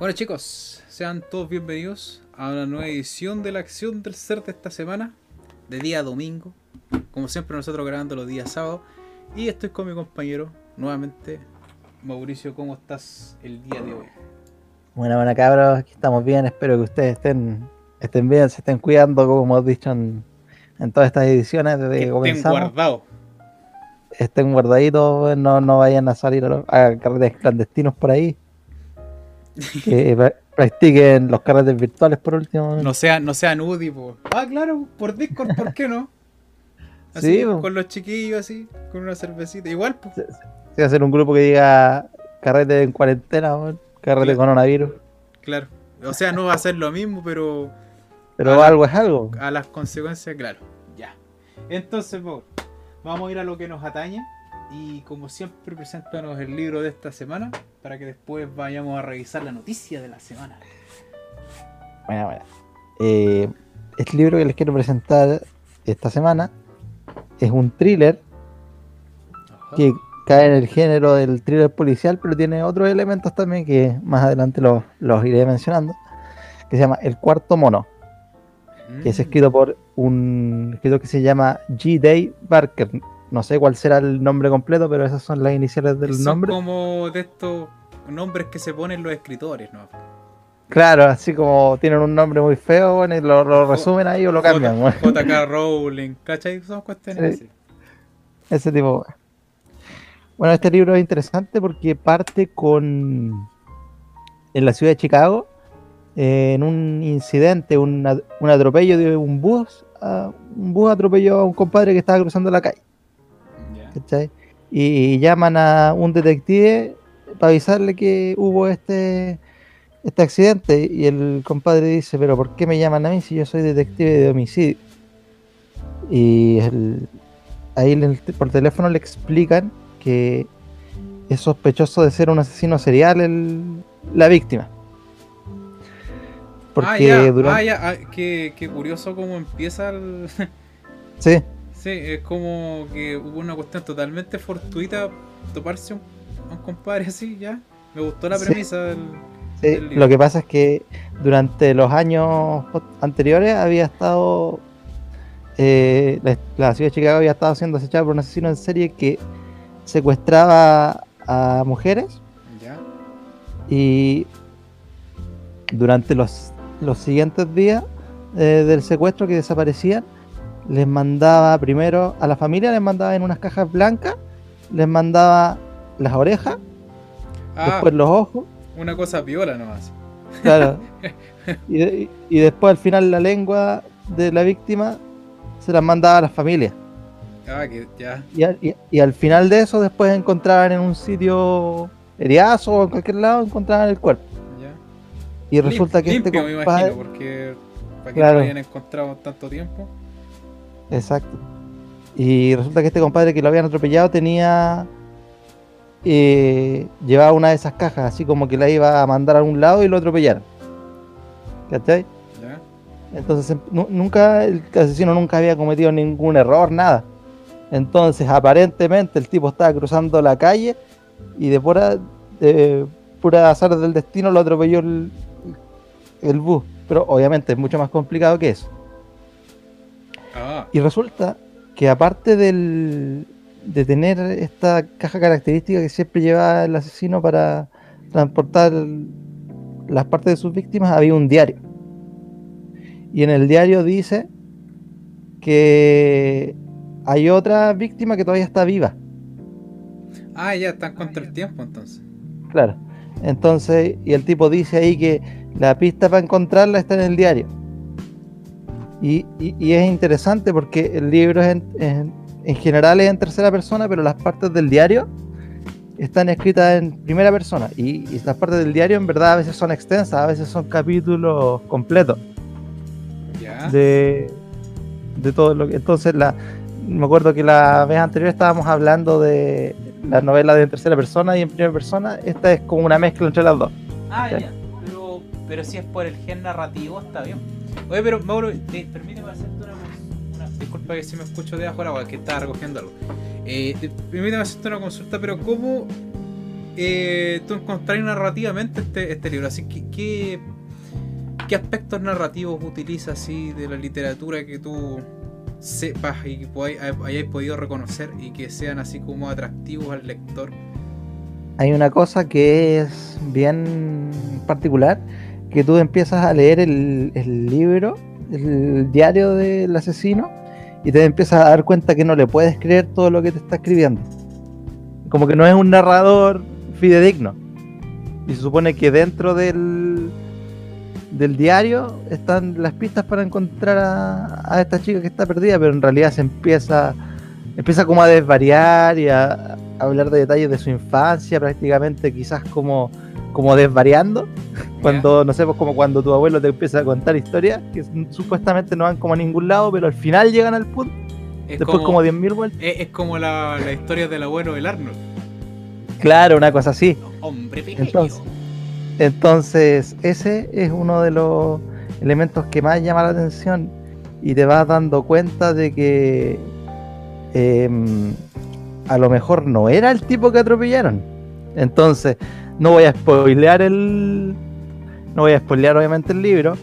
Bueno chicos, sean todos bienvenidos a una nueva edición de la acción del ser de esta semana, de día domingo. Como siempre nosotros grabando los días sábados. Y estoy con mi compañero nuevamente. Mauricio, ¿cómo estás el día de hoy? Buena, buena cabros, aquí estamos bien, espero que ustedes estén, estén bien, se estén cuidando, como hemos dicho en, en todas estas ediciones desde que, estén comenzamos. guardados. Estén guardaditos, no, no vayan a salir a, a carretes clandestinos por ahí. Que pra- practiquen los carretes virtuales por último. No sean, no sean UDI, po. Ah, claro, por Discord, ¿por qué no? Así, Sí, con los chiquillos así, con una cervecita. Igual, pues. Si hacer un grupo que diga carrete en cuarentena, carrete Claro. coronavirus. Claro. O sea, no va a ser lo mismo, pero Pero la- algo es algo. a las consecuencias, claro. Ya. Entonces, vamos a ir a lo que nos atañe. Y como siempre, preséntanos el libro de esta semana para que después vayamos a revisar la noticia de la semana. Bueno, bueno. Eh, este libro que les quiero presentar esta semana es un thriller Ajá. que cae en el género del thriller policial, pero tiene otros elementos también que más adelante los, los iré mencionando, que se llama El Cuarto Mono, que es Mm. escrito por un escritor que se llama G. Day Barker. No sé cuál será el nombre completo, pero esas son las iniciales del Son nombre. como de estos nombres que se ponen los escritores, ¿no? Claro, así como tienen un nombre muy feo, bueno, y lo, lo resumen ahí o lo cambian. bueno. JK Rowling, ¿cachai? Son cuestiones Sí. así. Ese tipo. Bueno, este libro es interesante porque parte con. En la ciudad de Chicago, eh, en un incidente, un atropello de un bus. ah, un bus atropelló a un compadre que estaba cruzando la calle. Y llaman a un detective para avisarle que hubo este, este accidente. Y el compadre dice: ¿Pero por qué me llaman a mí si yo soy detective de homicidio? Y el- ahí por teléfono le explican que es sospechoso de ser un asesino serial el- la víctima. Porque ah, ya, durante. ah, ya, ah, qué, qué curioso cómo empieza el... Sí, Sí, es como que hubo una cuestión totalmente fortuita toparse un, a un compadre así, ya. Me gustó la Sí. premisa del, sí, del libro. lo que pasa es que durante los años anteriores había estado. eh, la, la ciudad de Chicago había estado siendo acechada por un asesino en serie que secuestraba a mujeres Ya. y durante los, los siguientes días eh, del secuestro que desaparecían, les mandaba primero a la familia, les mandaba en unas cajas blancas, les mandaba las orejas, Ah, después los ojos, una cosa piola nomás. claro, y, de- y después al final la lengua de la víctima se las mandaba a la familia. Ah, que ya. Y, al- y- y al final de eso después encontraban en un sitio heriazo o en cualquier lado, encontraban el cuerpo. ya. Y resulta que Limpio, este me compadre... imagino, porque para que Claro. no lo hayan encontrado tanto tiempo. Exacto. Y resulta que este compadre que lo habían atropellado tenía. eh, llevaba una de esas cajas, así como que la iba a mandar a algún lado y lo atropellaron. ¿Cachai? Entonces nu- nunca, el asesino nunca había cometido ningún error, nada. Entonces aparentemente el tipo estaba cruzando la calle y de pura, de pura azar del destino lo atropelló el, el bus. Pero obviamente es mucho más complicado que eso. Ah, Y resulta que aparte del, de tener esta caja característica que siempre lleva el asesino para transportar las partes de sus víctimas, había un diario. Y en el diario dice que hay otra víctima que todavía está viva. ah, ya están contra el tiempo entonces. Claro. Entonces, y el tipo dice ahí que la pista para encontrarla está en el diario. Y, y- y es interesante porque el libro es en, en- en general es en tercera persona, pero las partes del diario están escritas en primera persona. Y, y las partes del diario en verdad a veces son extensas, a veces son capítulos completos Ya. de, de todo lo que. Entonces, la, me acuerdo que la vez anterior estábamos hablando de la novela de en tercera persona y en primera persona. Esta es como una mezcla entre las dos. Ah, Ya. ya. Pero, pero si es por el gen narrativo, está bien. Oye, pero Mauro, te- permíteme hacerte una, una- Disculpa que si me escucho de afuera, que estaba recogiendo algo. Eh, te- permíteme hacerte una consulta, pero ¿cómo eh, tú encontrás narrativamente este, este libro? Así que, ¿qué, ¿qué aspectos narrativos utilizas así de la literatura que tú sepas y que hayáis podido reconocer y que sean así como atractivos al lector? Hay una cosa que es bien particular, que tú empiezas a leer el, libro, el diario del asesino, y te empiezas a dar cuenta que no le puedes creer todo lo que te está escribiendo. Como que no es un narrador fidedigno. Y se supone que dentro del, del diario están las pistas para encontrar a, esta chica que está perdida, pero en realidad se empieza, empieza como a desvariar y a, hablar de detalles de su infancia, prácticamente quizás como, como desvariando. Cuando, no sé, pues como cuando tu abuelo te empieza a contar historias que supuestamente no van como a ningún lado, pero al final llegan al punto. después como, 10.000 vueltas. Es, como la, la, historia del abuelo del Arnold. Claro, una cosa así. Hombre pequeño. Entonces, entonces, ese es uno de los elementos que más llama la atención y te vas dando cuenta de que em, a lo mejor no era el tipo que atropellaron. Entonces, no voy a spoilear el. No voy a spoilear obviamente el libro.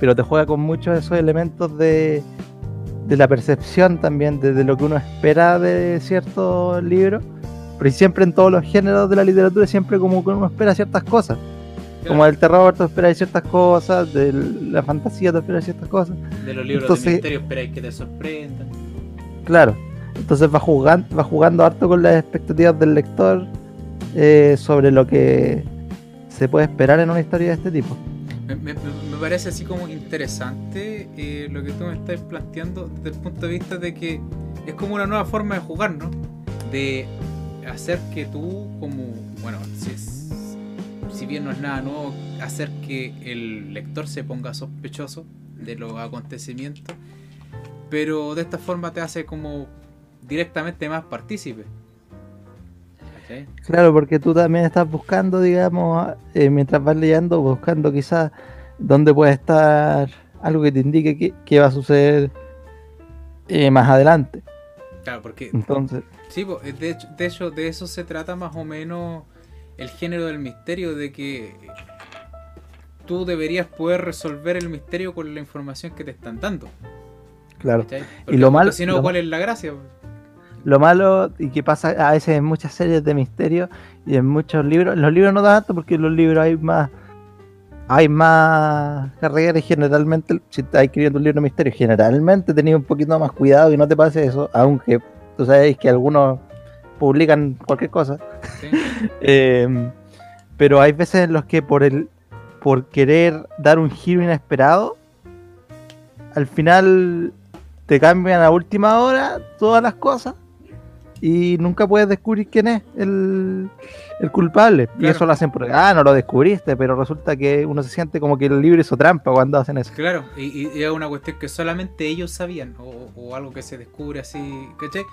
Pero te juega con muchos de esos elementos de, de la percepción también, de, de lo que uno espera de ciertos libros pero siempre en todos los géneros de la literatura, siempre como que uno espera ciertas cosas. Como del terror, tú esperas ciertas cosas, de la fantasía, tú esperas ciertas cosas. De los libros de misterio esperáis que te sorprendan. Claro, entonces va jugando, va jugando harto con las expectativas del lector eh, sobre lo que se puede esperar en una historia de este tipo. Me, parece así como interesante eh, lo que tú me estás planteando desde el punto de vista de que es como una nueva forma de jugar, ¿no? De hacer que tú, como, bueno, si, si bien no es nada nuevo, hacer que el lector se ponga sospechoso de los acontecimientos, pero de esta forma te hace como directamente más partícipe. Claro, porque tú también estás buscando, digamos, eh, mientras vas leyendo, buscando quizás dónde puede estar algo que te indique que, va a suceder eh, más adelante. Claro, porque entonces Sí, de hecho, de hecho, de eso se trata más o menos el género del misterio, de que tú deberías poder resolver el misterio con la información que te están dando. Claro. y lo malo. Si no, ¿cuál es la gracia? Lo malo y que pasa a veces en muchas series de misterio y en muchos libros. En los libros no tanto porque en los libros hay más. Hay más carreras y generalmente, si estás escribiendo un libro de misterio, generalmente tenías un poquito más cuidado y no te pase eso, aunque tú sabes que algunos publican cualquier cosa. Eh, pero hay veces en los que por el por querer dar un giro inesperado, al final te cambian a última hora todas las cosas y nunca puedes descubrir quién es el, culpable. Y eso lo hacen porque, ah, no lo descubriste, pero resulta que uno se siente como que el libro hizo trampa cuando hacen eso. Claro, y, es una cuestión que solamente ellos sabían, o, algo que se descubre así, ¿cachai?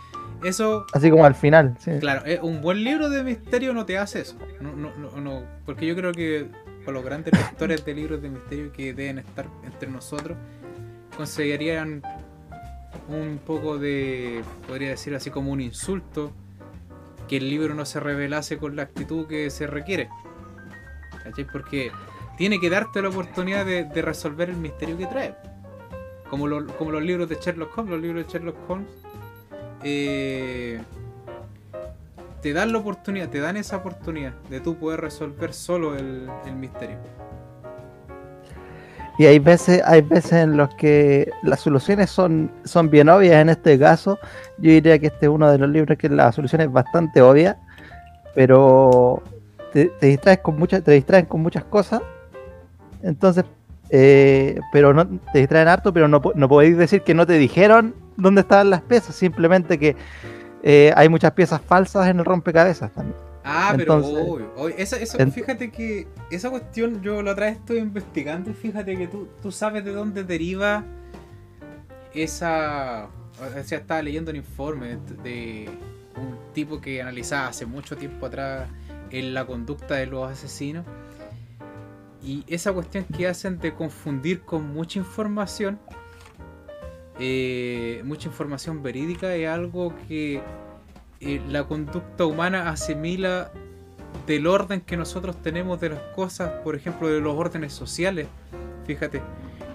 Eso... Así como al final, sí. Claro, un buen libro de misterio no te hace eso. No, no, no, porque yo creo que por los grandes lectores de libros de misterio que deben estar entre nosotros, conseguirían un poco de, podría decir así como un insulto, que el libro no se revelase con la actitud que se requiere. ¿Cachai? Porque tiene que darte la oportunidad de, resolver el misterio que trae. Como, como los libros de Sherlock Holmes, los libros de Sherlock Holmes eh, te dan la oportunidad, te dan esa oportunidad de tú poder resolver solo el misterio. Y hay veces, hay veces en los que las soluciones son, son bien obvias. En este caso, yo diría que este es uno de los libros que la solución es bastante obvia, pero te, distraes con muchas, te distraen con muchas cosas. Entonces, eh, pero no te distraen harto, pero no, no podéis decir que no te dijeron dónde estaban las piezas, simplemente que eh, hay muchas piezas falsas en el rompecabezas también. Ah, pero esa, fíjate que esa cuestión yo la otra vez estoy investigando y fíjate que tú, tú sabes de dónde deriva esa... O sea, estaba leyendo un informe de un tipo que analizaba hace mucho tiempo atrás en la conducta de los asesinos. Y esa cuestión que hacen de confundir con mucha información, eh, mucha información verídica, es algo que eh, la conducta humana asimila del orden que nosotros tenemos de las cosas, por ejemplo, de los órdenes sociales, fíjate.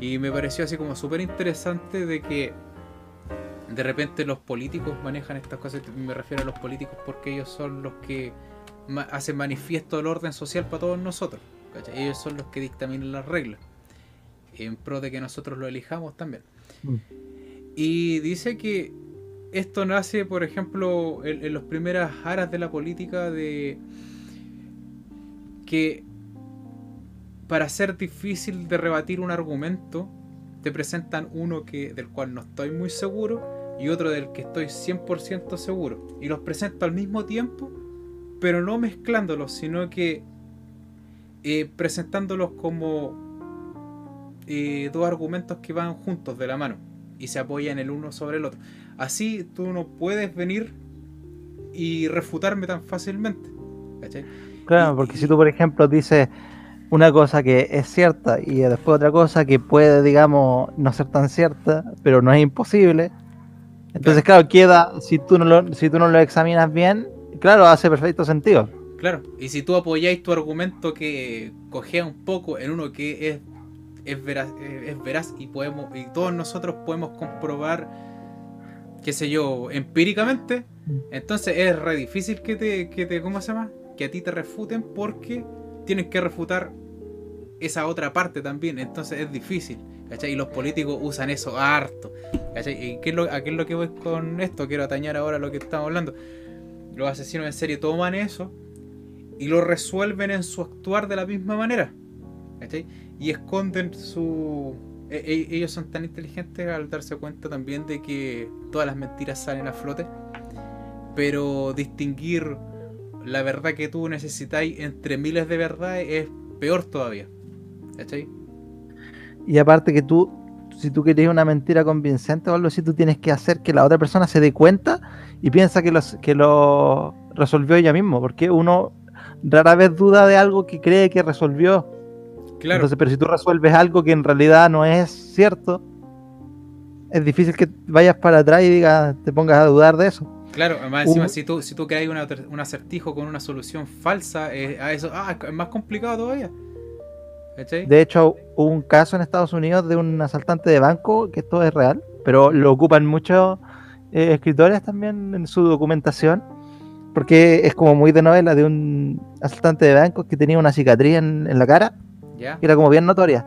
Y me pareció así como súper interesante de que de repente los políticos manejan estas cosas, me refiero a los políticos porque ellos son los que hacen manifiesto el orden social para todos nosotros. Ellos son los que dictaminan las reglas, en pro de que nosotros lo elijamos también. Mm. Y dice que esto nace, por ejemplo, en, las primeras aras de la política de que para ser difícil de rebatir un argumento, te presentan uno que, del cual no estoy muy seguro y otro del que estoy 100% seguro. Y los presento al mismo tiempo, pero no mezclándolos, sino que eh, presentándolos como eh, dos argumentos que van juntos de la mano y se apoyan el uno sobre el otro. Así tú no puedes venir y refutarme tan fácilmente. Claro, porque si tú, por ejemplo, dices una cosa que es cierta y después otra cosa que puede, digamos, no ser tan cierta, pero no es imposible. Entonces, claro, queda, si tú, no lo, si tú no lo examinas bien, claro, hace perfecto sentido. Claro, y si tú apoyáis tu argumento que cogea un poco en uno que es, es, veraz, es veraz y, podemos, y todos nosotros podemos comprobar, qué sé yo, empíricamente, mm. entonces es re difícil que te, que te, ¿cómo se llama? Que a ti te refuten porque tienes que refutar esa otra parte también, entonces es difícil. ¿cachai? Y los políticos usan eso harto. ¿cachai? ¿Y qué es lo, ¿A qué es lo que voy con esto? Quiero atañar ahora lo que estamos hablando. Los asesinos en serie toman eso y lo resuelven en su actuar de la misma manera. ¿cachai? Y esconden su... E, e, ellos son tan inteligentes al darse cuenta también de que todas las mentiras salen a flote. Pero distinguir la verdad que tú necesitáis entre miles de verdades es peor todavía. ¿Cachai? Y aparte que tú, si tú quieres una mentira convincente o algo así, tú tienes que hacer que la otra persona se dé cuenta y piensa que, los, que lo resolvió ella mismo, porque uno rara vez duda de algo que cree que resolvió. Claro. Entonces, pero si tú resuelves algo que en realidad no es cierto, es difícil que vayas para atrás y digas, te pongas a dudar de eso. Claro, además encima si tú, si tú creas un acertijo con una solución falsa, eh, a eso, ah, es más complicado todavía. De hecho, hubo un caso en Estados Unidos de un asaltante de banco, que esto es real, pero lo ocupan muchos eh, escritores también en su documentación, porque es como muy de novela de un asaltante de banco que tenía una cicatriz en, la cara, que era como bien notoria.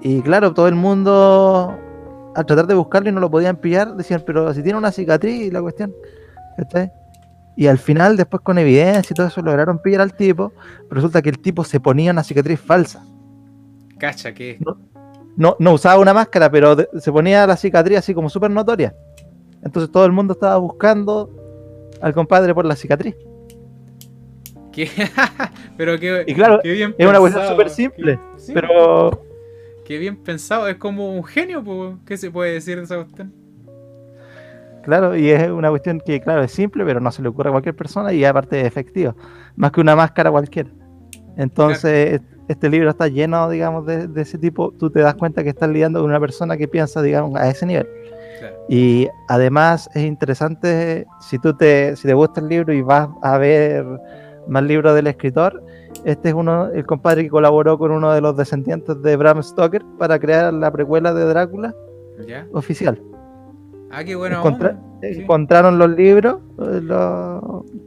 Y claro, todo el mundo, al tratar de buscarlo y no lo podían pillar, decían, pero si tiene una cicatriz, y la cuestión, y al final, después con evidencia y todo eso, lograron pillar al tipo. Resulta que el tipo se ponía una cicatriz falsa. Cacha, que. No, no, usaba una máscara, pero se ponía la cicatriz así como súper notoria. Entonces todo el mundo estaba buscando al compadre por la cicatriz. Pero qué, y claro, es una cuestión súper simple. pero. Qué bien pensado, es como un genio, ¿qué se puede decir de esa cuestión? Claro, y es una cuestión que, claro, es simple, pero no se le ocurre a cualquier persona y aparte es efectivo. Más que una máscara cualquiera. Entonces, este libro está lleno, digamos, de, ese tipo. Tú te das cuenta que estás lidiando con una persona que piensa, digamos, a ese nivel. Y además es interesante, si tú te, si te gusta el libro y vas a ver más libros del escritor, este es uno, el compadre que colaboró con uno de los descendientes de Bram Stoker para crear la precuela de Drácula oficial. Ah, qué bueno. Encontraron los libros, eh,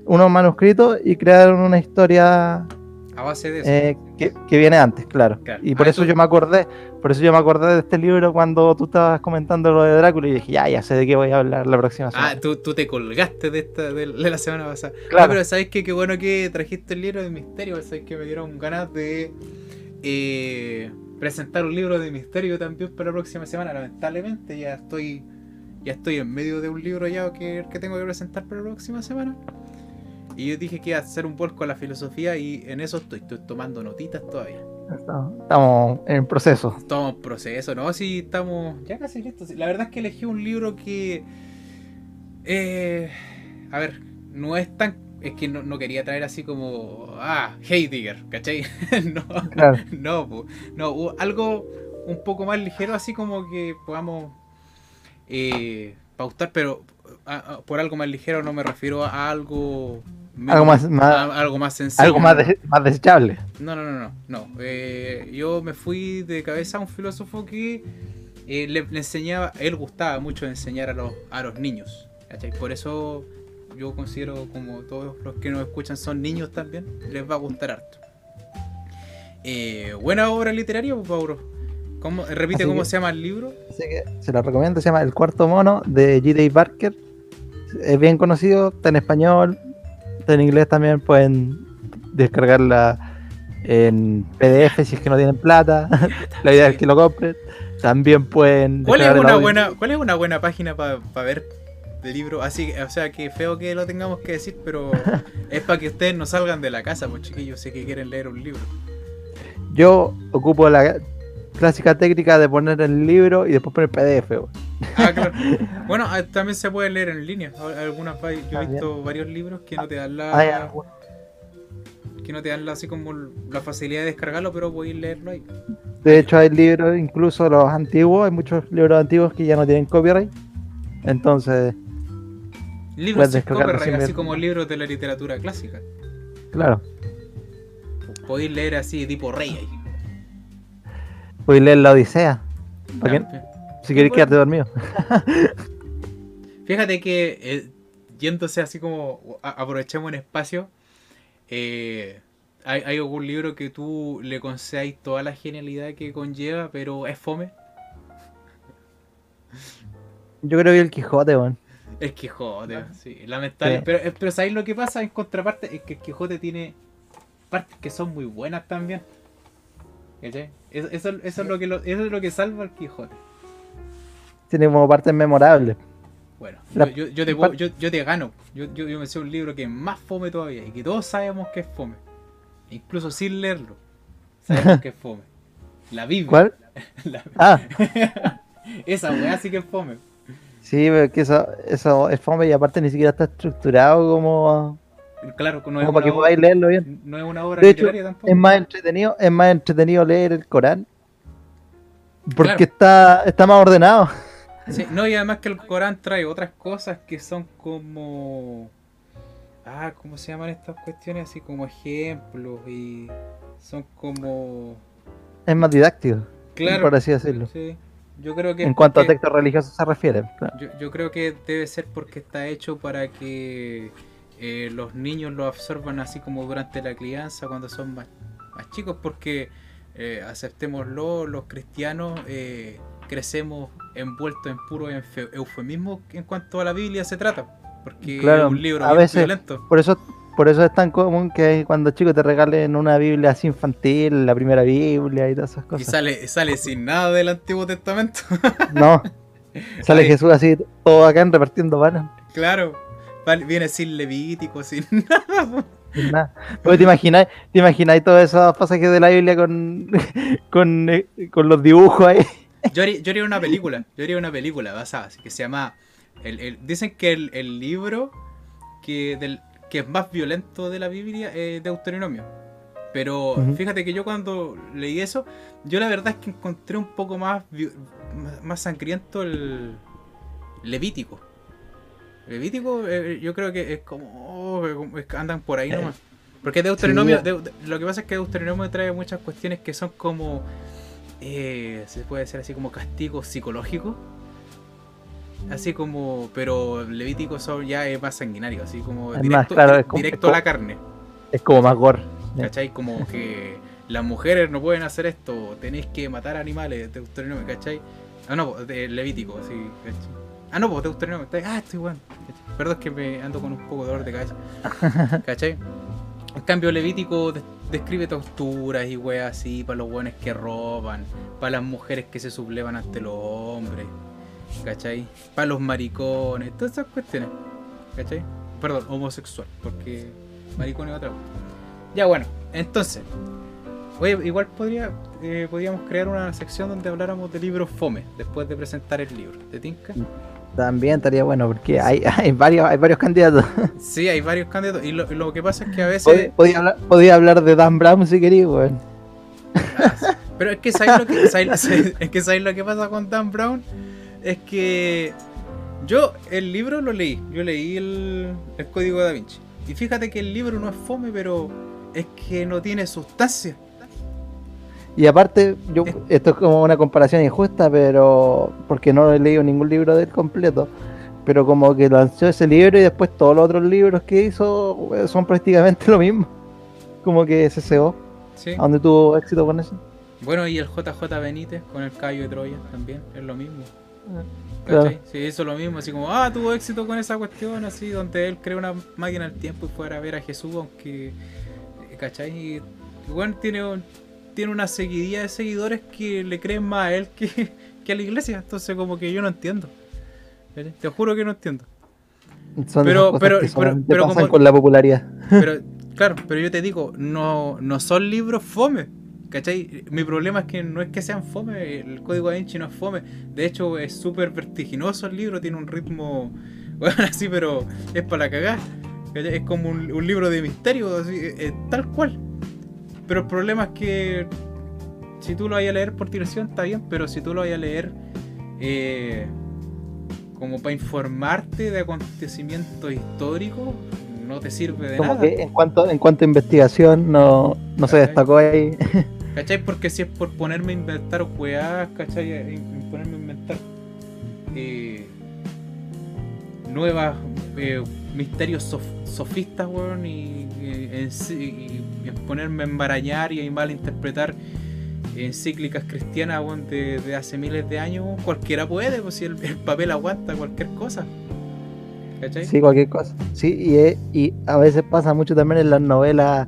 unos manuscritos y crearon una historia a base de eso. Eh, que, viene antes, claro. Y por ah, eso, yo me acordé, por eso yo me acordé de este libro cuando tú estabas comentando lo de Drácula y dije, ya, ya sé de qué voy a hablar la próxima semana. Ah, tú, te colgaste de esta de, la semana pasada. Claro. Ah, pero sabes qué? qué bueno que trajiste el libro de misterio, sabes que me dieron ganas de eh, presentar un libro de misterio también para la próxima semana. Lamentablemente ya estoy ya estoy en medio de un libro ya que, que tengo que presentar para la próxima semana. Y yo dije que iba a hacer un vuelco a la filosofía y en eso estoy, estoy tomando notitas todavía. Estamos en proceso. Estamos en proceso, ¿no? Sí, estamos ya casi listos. La verdad es que elegí un libro que... Eh, a ver, no es tan... Es que no, quería traer así como... Ah, Heidegger, ¿cachai? no, no, no, algo un poco más ligero, así como que podamos eh, pautar, pero a- a- por algo más ligero no me refiero a algo Algo más- más- algo más sencillo. Algo más, de- más desechable. No, no, no, no. no. Eh, yo me fui de cabeza a un filósofo que eh, le, le enseñaba, él gustaba mucho enseñar a los, a los niños. ¿cachai? Por eso yo considero como todos los que nos escuchan son niños también, les va a gustar harto. Eh, buena obra literaria, pues, Mauro. ¿Cómo, repite Así cómo que- se llama el libro. Así que se lo recomiendo, se llama El Cuarto Mono de G.D. Barker. Es bien conocido, está en español, en inglés también, pueden descargarla en PDF si es que no tienen plata. La idea es que lo compren. También pueden ¿Cuál es una buena, cuál es una buena página para ver el libro? Así, o sea, que feo que lo tengamos que decir, pero es para que ustedes no salgan de la casa, pues chiquillos, sé que quieren leer un libro. Yo ocupo la clásica técnica de poner el libro y después poner PDF. Ah, claro. Bueno, ah, también se puede leer en línea. Al- Algunas, yo he También. visto varios libros que no te dan Hay la, algunos- que no te dan la, así como la facilidad de descargarlo, pero podéis leerlo ahí. De hecho, hay libros, incluso los antiguos, hay muchos libros antiguos que ya no tienen copyright. Entonces, Libros sin copyright, sin así como libros de la literatura clásica. claro, Podéis leer así tipo rey ahí. puedes leer la Odisea. ¿Para? Si quieres bueno. quedarte dormido. Fíjate que eh, yéndose así como a- aprovechemos un espacio, eh, hay, hay algún libro que tú le concedáis toda la genialidad que conlleva, pero es fome. Yo creo que el Quijote, weón. El Quijote, sí, lamentable. Sí. Pero, eh, pero ¿sabéis lo que pasa? En contraparte, es que el Quijote tiene partes que son muy buenas también. ¿Cachai? Eso, eso, eso es lo que lo- eso es lo que salva al Quijote. Tiene como partes memorables. Bueno, La- yo, yo, te, yo, yo te gano. Yo, yo, me sé un libro que es más fome todavía y que todos sabemos que es fome. Incluso sin leerlo. Sabemos que es fome. La Biblia. ¿Cuál? La- Ah, esa weá sí que es fome. sí, pero que eso, eso es fome y aparte ni siquiera está estructurado como, Claro, no es, como para que podáis leerlo bien. no es una obra De hecho, literaria tampoco. Es más entretenido, es más entretenido leer el Corán. Porque Claro. está, está más ordenado. Sí, no, y además que el Corán trae otras cosas que son como. Ah, ¿cómo se llaman estas cuestiones? Así como ejemplos y. Son como. Es más didáctico, Claro. por así decirlo. Sí. Yo creo que. En cuanto a textos religiosos se refiere. claro. yo, yo creo que debe ser porque está hecho para que eh, los niños lo absorban así como durante la crianza cuando son más, más chicos, porque eh, aceptémoslo, los cristianos eh, crecemos envueltos en puro eufemismo en cuanto a la Biblia se trata, porque Claro, es un libro a veces- violento. Por eso, por eso es tan común que cuando chicos te regalen una Biblia así infantil, la primera Biblia y todas esas Y cosas. sale, sale sin nada del Antiguo Testamento. No. Sale Ay. Jesús así, todo acá repartiendo panes. claro, viene sin Levítico, sin nada. sin nada. Porque te imagináis, te imagináis todos esos pasajes de la Biblia con, con, eh, con los dibujos ahí. Yo haría, yo haría una película, yo haría una película basada, así que se llama. El, el- dicen que el, el libro que, del, que es más violento de la Biblia es Deuteronomio. Pero fíjate que yo cuando leí eso, yo la verdad es que encontré un poco más, más, sangriento el Levítico. Levítico eh, yo creo que es como, oh, es como- es que andan por ahí Eh, nomás. Porque Deuteronomio, sí. Lo que pasa es que Deuteronomio trae muchas cuestiones que son como, eh, se puede decir así como castigos psicológicos. Así como, pero Levítico ya es más sanguinario, así como Es directo, más, claro, dire- es como- directo es a la carne. Es como más gore. ¿Cachai? Como que las mujeres no pueden hacer esto, tenéis que matar animales, Deuteronomio, ¿cachai? Ah, no, de Levítico, sí, ¿cachai? Ah, no, pues Deuteronomio, ah, estoy bueno. ¿cachai? Perdón, es que me ando con un poco de dolor de cabeza, ¿cachai? En cambio, Levítico describe torturas y weas así para los buenos que roban, para las mujeres que se sublevan ante los hombres, ¿cachai? Para los maricones, todas esas cuestiones, ¿cachai? Perdón, homosexual, porque maricón es otra. Ya bueno, entonces, oye, igual podría, eh, podríamos crear una sección donde habláramos de libros fome, después de presentar el libro. ¿Te tinca? También estaría bueno porque hay, hay varios, hay varios candidatos. Sí, hay varios candidatos, y lo, lo que pasa es que a veces... Podía hablar, podía hablar de Dan Brown si quería, weón. Pero es que ¿sabes lo que, sabes- es que ¿sabes lo que pasa con Dan Brown? Es que Yo el libro lo leí, yo leí el, el Código da Vinci. Y fíjate que el libro no es fome, pero es que no tiene sustancia. Y aparte, yo esto es como una comparación injusta, pero porque no he leído ningún libro del completo. Pero como que lanzó ese libro y después todos los otros libros que hizo eh, son prácticamente lo mismo. Como que SSO. Sí. ¿A dónde tuvo éxito con eso? Bueno, y el JJ Benítez con el Cayo de Troya también, es lo mismo. Claro. ¿Cachai? Sí, hizo lo mismo, así como, ah, tuvo éxito con esa cuestión, así, donde él creó una máquina del tiempo y fuera a ver a Jesús, aunque, ¿cachai? Y bueno, tiene, un- tiene una seguidilla de seguidores que le creen más a él que, que a la iglesia, entonces como que yo no entiendo. Te juro que no entiendo. Son Pero- cosas pero- que pero- pero pasan como- con la popularidad. Pero, claro, pero yo te digo, no, no son libros fome. ¿Cachai? Mi problema es que no es que sean fome, el código da Vinci no es fome. De hecho, es súper vertiginoso el libro, tiene un ritmo, bueno, así, pero es para la cagada. ¿cachai? Es como un, un libro de misterio, así, eh, eh, tal cual. Pero el problema es que si tú lo vayas a leer por diversión, está bien, pero si tú lo vayas a leer eh, como para informarte de acontecimientos históricos, no te sirve de Como nada. que en cuanto, en cuanto a investigación no, no se destacó ahí. ¿Cachai? Porque si es por ponerme a inventar weás, ¿cachai? Eh, Ponerme a inventar eh, nuevas eh, misterios sof- sofistas, weón, y, y- ponerme a embarañar y a malinterpretar encíclicas cristianas, weón, de, hace miles de años, cualquiera puede, pues si el, el papel aguanta cualquier cosa. ¿Cachai? Sí, cualquier cosa. Sí, y, a veces pasa mucho también en las novelas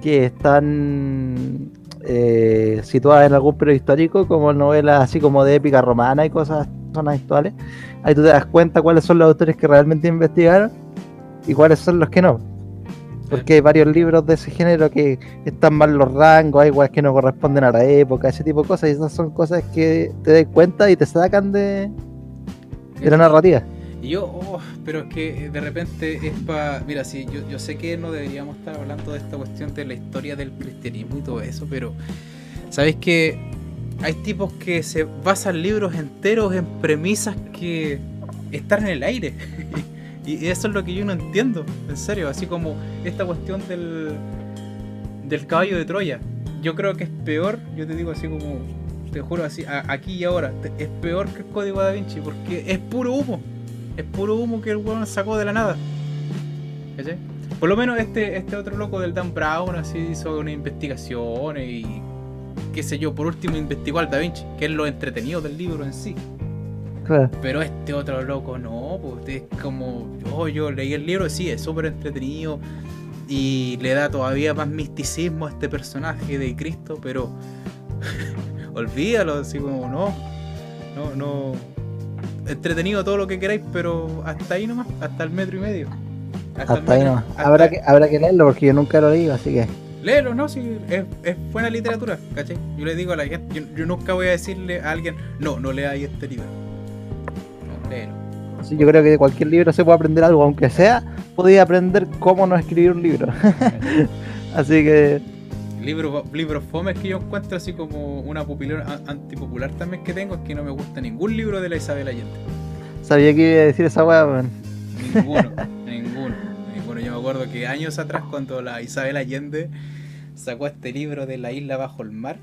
que están eh, situadas en algún periodo histórico, como novelas así como de épica romana y cosas son actuales. Ahí tú te das cuenta cuáles son los autores que realmente investigaron y cuáles son los que no. Porque hay varios libros de ese género que están mal los rangos, hay weas que no corresponden a la época, ese tipo de cosas, y esas son cosas que te das cuenta y te sacan de, de la narrativa. Y yo, oh, pero es que de repente es para. Mira, sí, yo, yo sé que no deberíamos estar hablando de esta cuestión de la historia del cristianismo y todo eso, pero. ¿Sabéis que hay tipos que se basan libros enteros en premisas que están en el aire? y eso es lo que yo no entiendo, en serio. Así como esta cuestión del. del caballo de Troya. Yo creo que es peor, yo te digo así como. Te juro así, aquí y ahora, es peor que el código da Vinci porque es puro humo. Es puro humo que el weón sacó de la nada. ¿Cachai? Por lo menos este, este otro loco del Dan Brown así hizo una investigación y qué sé yo, por último investigó al Da Vinci, que es lo entretenido del libro en sí. Claro. Pero este otro loco no, pues es como, oh, yo leí el libro, sí, es súper entretenido y le da todavía más misticismo a este personaje de Cristo, pero olvídalo, así como, no, no, no, entretenido todo lo que queráis, pero hasta ahí nomás, hasta el metro y medio. Hasta ahí nomás. hasta- Habrá que, habrá que leerlo porque yo nunca lo leí, así que. Léelo, no, sí, es, es buena literatura, ¿cachai? Yo le digo a la gente, yo, yo nunca voy a decirle a alguien, no, no leáis este libro. Sí, yo creo que de cualquier libro se puede aprender algo, aunque sea, podía aprender cómo no escribir un libro. Así que, Libros libros fomes que yo encuentro así como una a- antipopular también que tengo es que no me gusta ningún libro de la Isabel Allende. sabía que iba a decir esa weá, weón. Ninguno, ninguno, ninguno. Yo me acuerdo que años atrás cuando la Isabel Allende sacó este libro de La isla bajo el mar,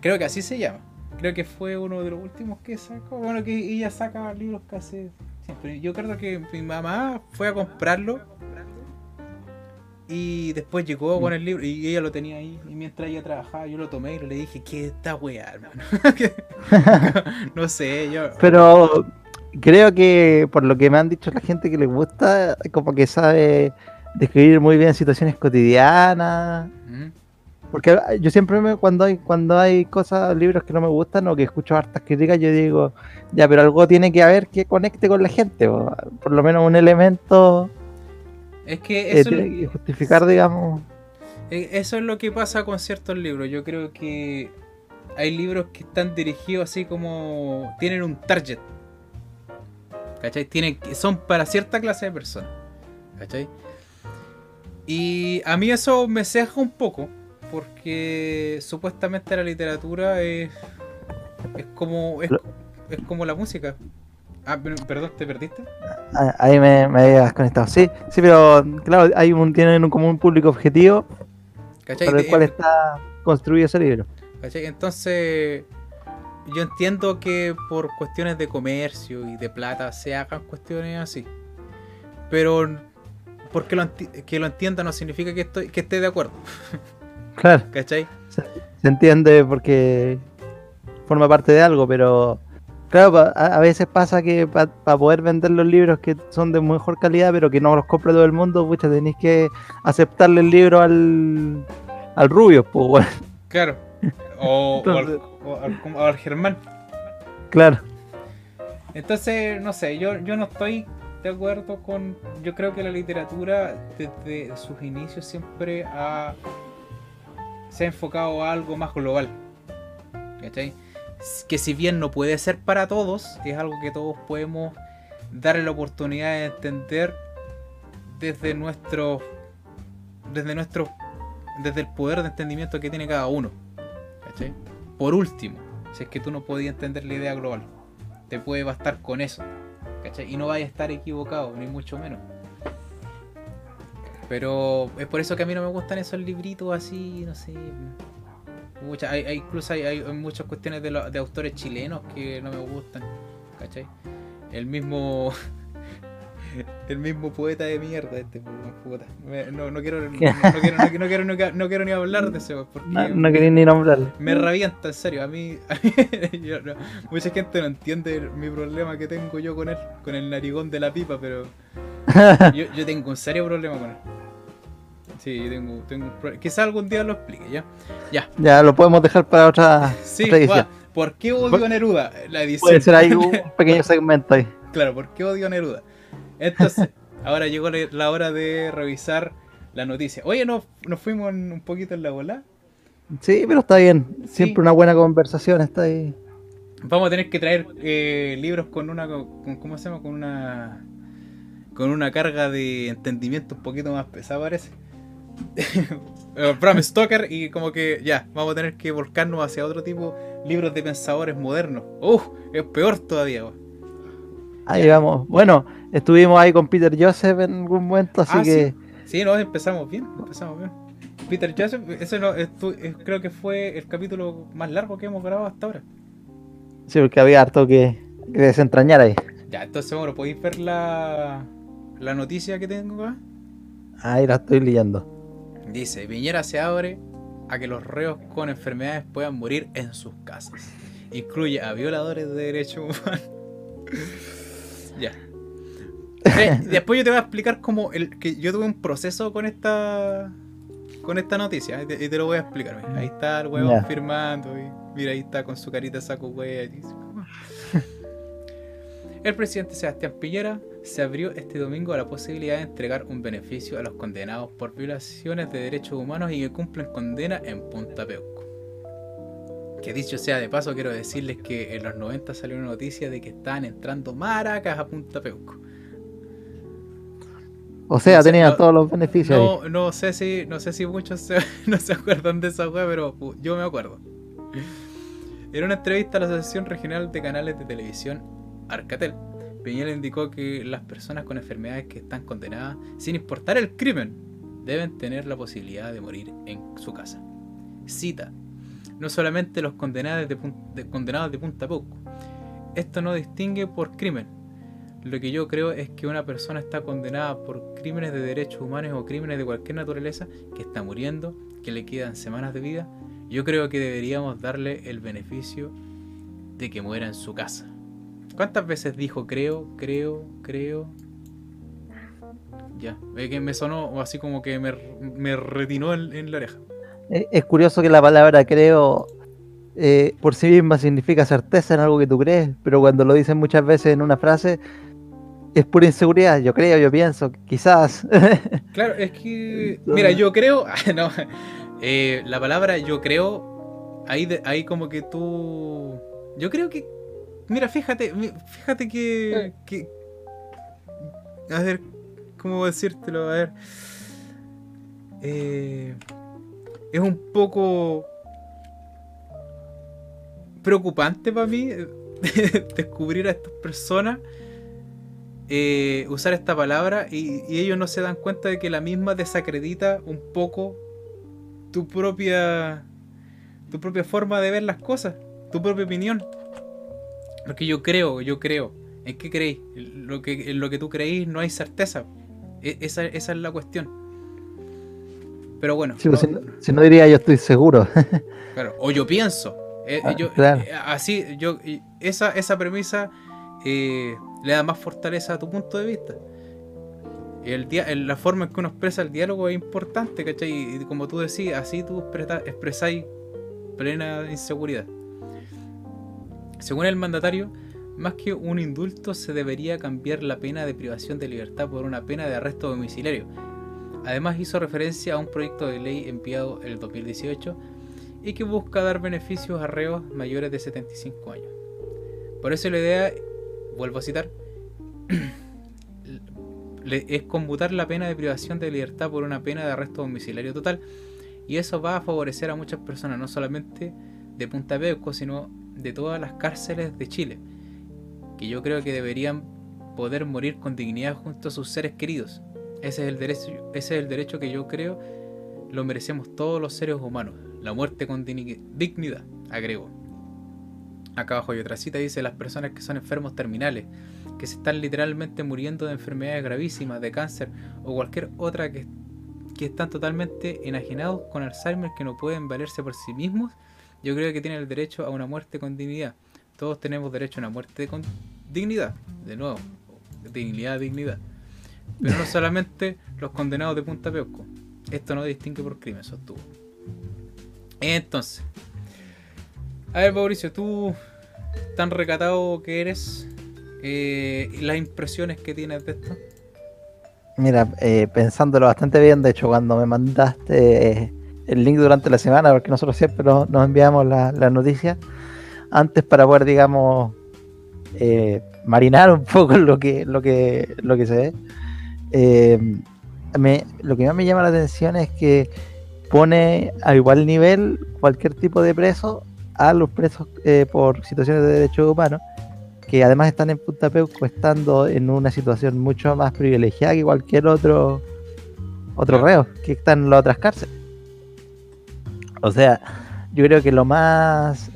creo que así se llama. Creo que fue uno de los últimos que sacó. Bueno, que ella saca libros casi siempre. Yo creo que mi mamá fue a comprarlo y después llegó con el libro y ella lo tenía ahí. Y mientras ella trabajaba, yo lo tomé y le dije, ¿qué esta weá, hermano? no sé, yo. Pero creo que por lo que me han dicho la gente que le gusta, como que sabe describir muy bien situaciones cotidianas. Porque yo siempre me, cuando hay cuando hay cosas, libros que no me gustan o que escucho hartas críticas, yo digo, ya, pero algo tiene que haber que conecte con la gente, o por lo menos un elemento Es que eh, eso, tiene que justificar, digamos. Eh, Eso es lo que pasa con ciertos libros. Yo creo que hay libros que están dirigidos así como. tienen un target. ¿Cachai? Tienen, son para cierta clase de personas. ¿Cachai? Y a mí eso me ceja un poco. Porque supuestamente la literatura es. es como. es, es como la música. Ah, perdón, ¿te perdiste? Ah, Ahí me, me habías conectado. Sí, sí, pero claro, hay un, tienen un, como un público objetivo ¿Cachai? para el De- cual está construido ese libro. ¿Cachai? Entonces, yo entiendo que por cuestiones de comercio y de plata se hagan cuestiones así. Pero porque lo, que lo entienda no significa que, estoy, que esté de acuerdo. Claro, ¿Cachai? se, se entiende porque forma parte de algo, pero claro, a, a veces pasa que para poder vender los libros que son de mejor calidad, pero que no los compre todo el mundo, pucha, tenéis que aceptarle el libro al, al rubio, pues bueno, Claro. O, o al, Entonces- o al- como al Germán. claro. Entonces, no sé, yo, yo no estoy de acuerdo con... Yo creo que la literatura desde sus inicios siempre ha, se ha enfocado a algo más global. Que si bien no puede ser para todos, es algo que todos podemos darle la oportunidad de entender desde nuestro... Desde nuestro... Desde el poder de entendimiento que tiene cada uno. Por último, si es que tú no podías entender la idea global te puede bastar con eso. Y no vaya a estar equivocado, ni mucho menos. Pero es por eso que a mí no me gustan esos libritos así, no sé. Mucha- hay, hay- incluso hay, hay muchas cuestiones de, lo- de autores chilenos que no me gustan. ¿Cachai? El mismo. El mismo poeta de mierda este, pues, puta. No, no quiero, no, no quiero, no, quiero, no quiero, no quiero- no quiero ni hablar de ese, porque No, no quería ni nombrarle. me revienta, en serio. A mí, a mí- yo mucha gente no entiende mi problema que tengo yo con él, con el narigón de la pipa, pero yo, yo tengo un serio problema con él. Sí, yo tengo, tengo un problema. Quizá algún día lo explique, ¿ya? Ya. Ya lo podemos dejar para otra, Sí, otra. ¿Por qué odio a Neruda? La edición. Puede ser ahí un pequeño segmento ahí. Claro, ¿por qué odio a Neruda? Entonces, ahora llegó la- hora de revisar la noticia. Oye, ¿nos, nos fuimos un poquito en la bola? Sí, pero está bien. Siempre Sí. una buena conversación está ahí. Vamos a tener que traer eh, libros con una, con, ¿cómo se llama? Con una, con una carga de entendimiento un poquito más pesada parece. Eh, Bram Stoker y como que ya, vamos a tener que volcarnos hacia otro tipo, libros de pensadores modernos. Uf, es peor todavía. Ahí vamos. Bueno, estuvimos ahí con Peter Joseph en algún momento, así Ah, que Sí, no, empezamos bien, empezamos bien. Peter Joseph, ese no, estu- creo que fue el capítulo más largo que hemos grabado hasta ahora. sí, porque había harto que, que desentrañar ahí. Ya, entonces, bueno, ¿podéis ver la, la noticia que tengo acá? Ahí la estoy leyendo. Dice, Piñera se abre a que los reos con enfermedades puedan morir en sus casas. Incluye a violadores de derechos humanos. ya. Después yo te voy a explicar cómo el, que yo tuve un proceso con esta con esta noticia y te, y te lo voy a explicar. mira. Ahí está el huevón firmando y mira ahí está con su carita saco hueá. El presidente Sebastián Piñera se abrió este domingo a la posibilidad de entregar un beneficio a los condenados por violaciones de derechos humanos y que cumplen condena en Punta Peuco. Que dicho sea de paso, quiero decirles que en los 90 salió una noticia de que estaban entrando maracas a Punta Peuco. O sea, No sé, tenían no- todos los beneficios ahí. No, sé si, no sé si muchos se- no se acuerdan de esa wea, pero yo me acuerdo. En una entrevista a la Asociación Regional de Canales de Televisión Arcatel, Piñera indicó que las personas con enfermedades que están condenadas, sin importar el crimen, deben tener la posibilidad de morir en su casa. Cita, no solamente los condenados de, de- condenados de Punta Peuco. Esto no distingue por crimen. Lo que yo creo es que una persona está condenada por crímenes de derechos humanos o crímenes de cualquier naturaleza, que está muriendo, que le quedan semanas de vida. Yo creo que deberíamos darle el beneficio de que muera en su casa. ¿Cuántas veces dijo creo, creo, creo? Ya, es que me sonó así como que me, me retinó en, en la oreja. Es, es curioso que la palabra creo eh, por sí misma significa certeza en algo que tú crees, pero cuando lo dicen muchas veces en una frase es pura inseguridad. Yo creo, yo pienso, quizás. Claro, es que. Mira, yo creo. No. eh, la palabra yo creo. Ahí, de- ahí como que tú. Yo creo que. Mira, fíjate. Fíjate que. que a ver. ¿Cómo decírtelo? A ver. Eh, es un poco. Preocupante para mí. descubrir a estas personas eh, usar esta palabra y, y ellos no se dan cuenta de que la misma desacredita un poco tu propia tu propia forma de ver las cosas, tu propia opinión. Porque yo creo, yo creo. ¿En qué creéis? Lo que, en lo que tú creís no hay certeza. E- esa, esa es la cuestión. Pero bueno. Sí, pues, no- si, no, si no diría yo estoy seguro. Claro, o yo pienso. Eh, Ah, yo- claro. eh, así, yo, esa, esa premisa eh, le da más fortaleza a tu punto de vista. El dia- la forma en que uno expresa el diálogo es importante, ¿cachai? Y, como tú decís, así tú expresáis plena inseguridad. Según el mandatario, más que un indulto se debería cambiar la pena de privación de libertad por una pena de arresto domiciliario. Además hizo referencia a un proyecto de ley enviado en el 2018 y que busca dar beneficios a reos mayores de 75 años. Por eso la idea, vuelvo a citar, es conmutar la pena de privación de libertad por una pena de arresto domiciliario total y eso va a favorecer a muchas personas, no solamente de Punta Peuco, sino de todas las cárceles de Chile, que yo creo que deberían poder morir con dignidad junto a sus seres queridos. Ese es el derecho, ese es el derecho que yo creo lo merecemos todos los seres humanos, la muerte con digni- dignidad, agregó. Acá abajo hay otra cita, dice las personas que son enfermos terminales, que se están literalmente muriendo de enfermedades gravísimas, de cáncer o cualquier otra que, que están totalmente enajenados con Alzheimer que no pueden valerse por sí mismos, yo creo que tienen el derecho a una muerte con dignidad. Todos tenemos derecho a una muerte con dignidad, de nuevo, dignidad, dignidad. Pero no solamente los condenados de Punta Peuco. Esto no distingue por crimen, sostuvo. Entonces, a ver, Mauricio, tú, tan recatado que eres, eh, las impresiones que tienes de esto. Mira, eh, pensándolo bastante bien, de hecho, cuando me mandaste el link durante la semana, porque nosotros siempre nos, nos enviamos la- las noticias, antes para poder, digamos, eh, marinar un poco lo que, lo que, lo que se ve. eh, me- lo que más me llama la atención es que pone a igual nivel cualquier tipo de preso a los presos eh, por situaciones de derechos humanos que además están en Punta Peuco estando en una situación mucho más privilegiada que cualquier otro otro reo que está en las otras cárceles. O sea, yo creo que lo más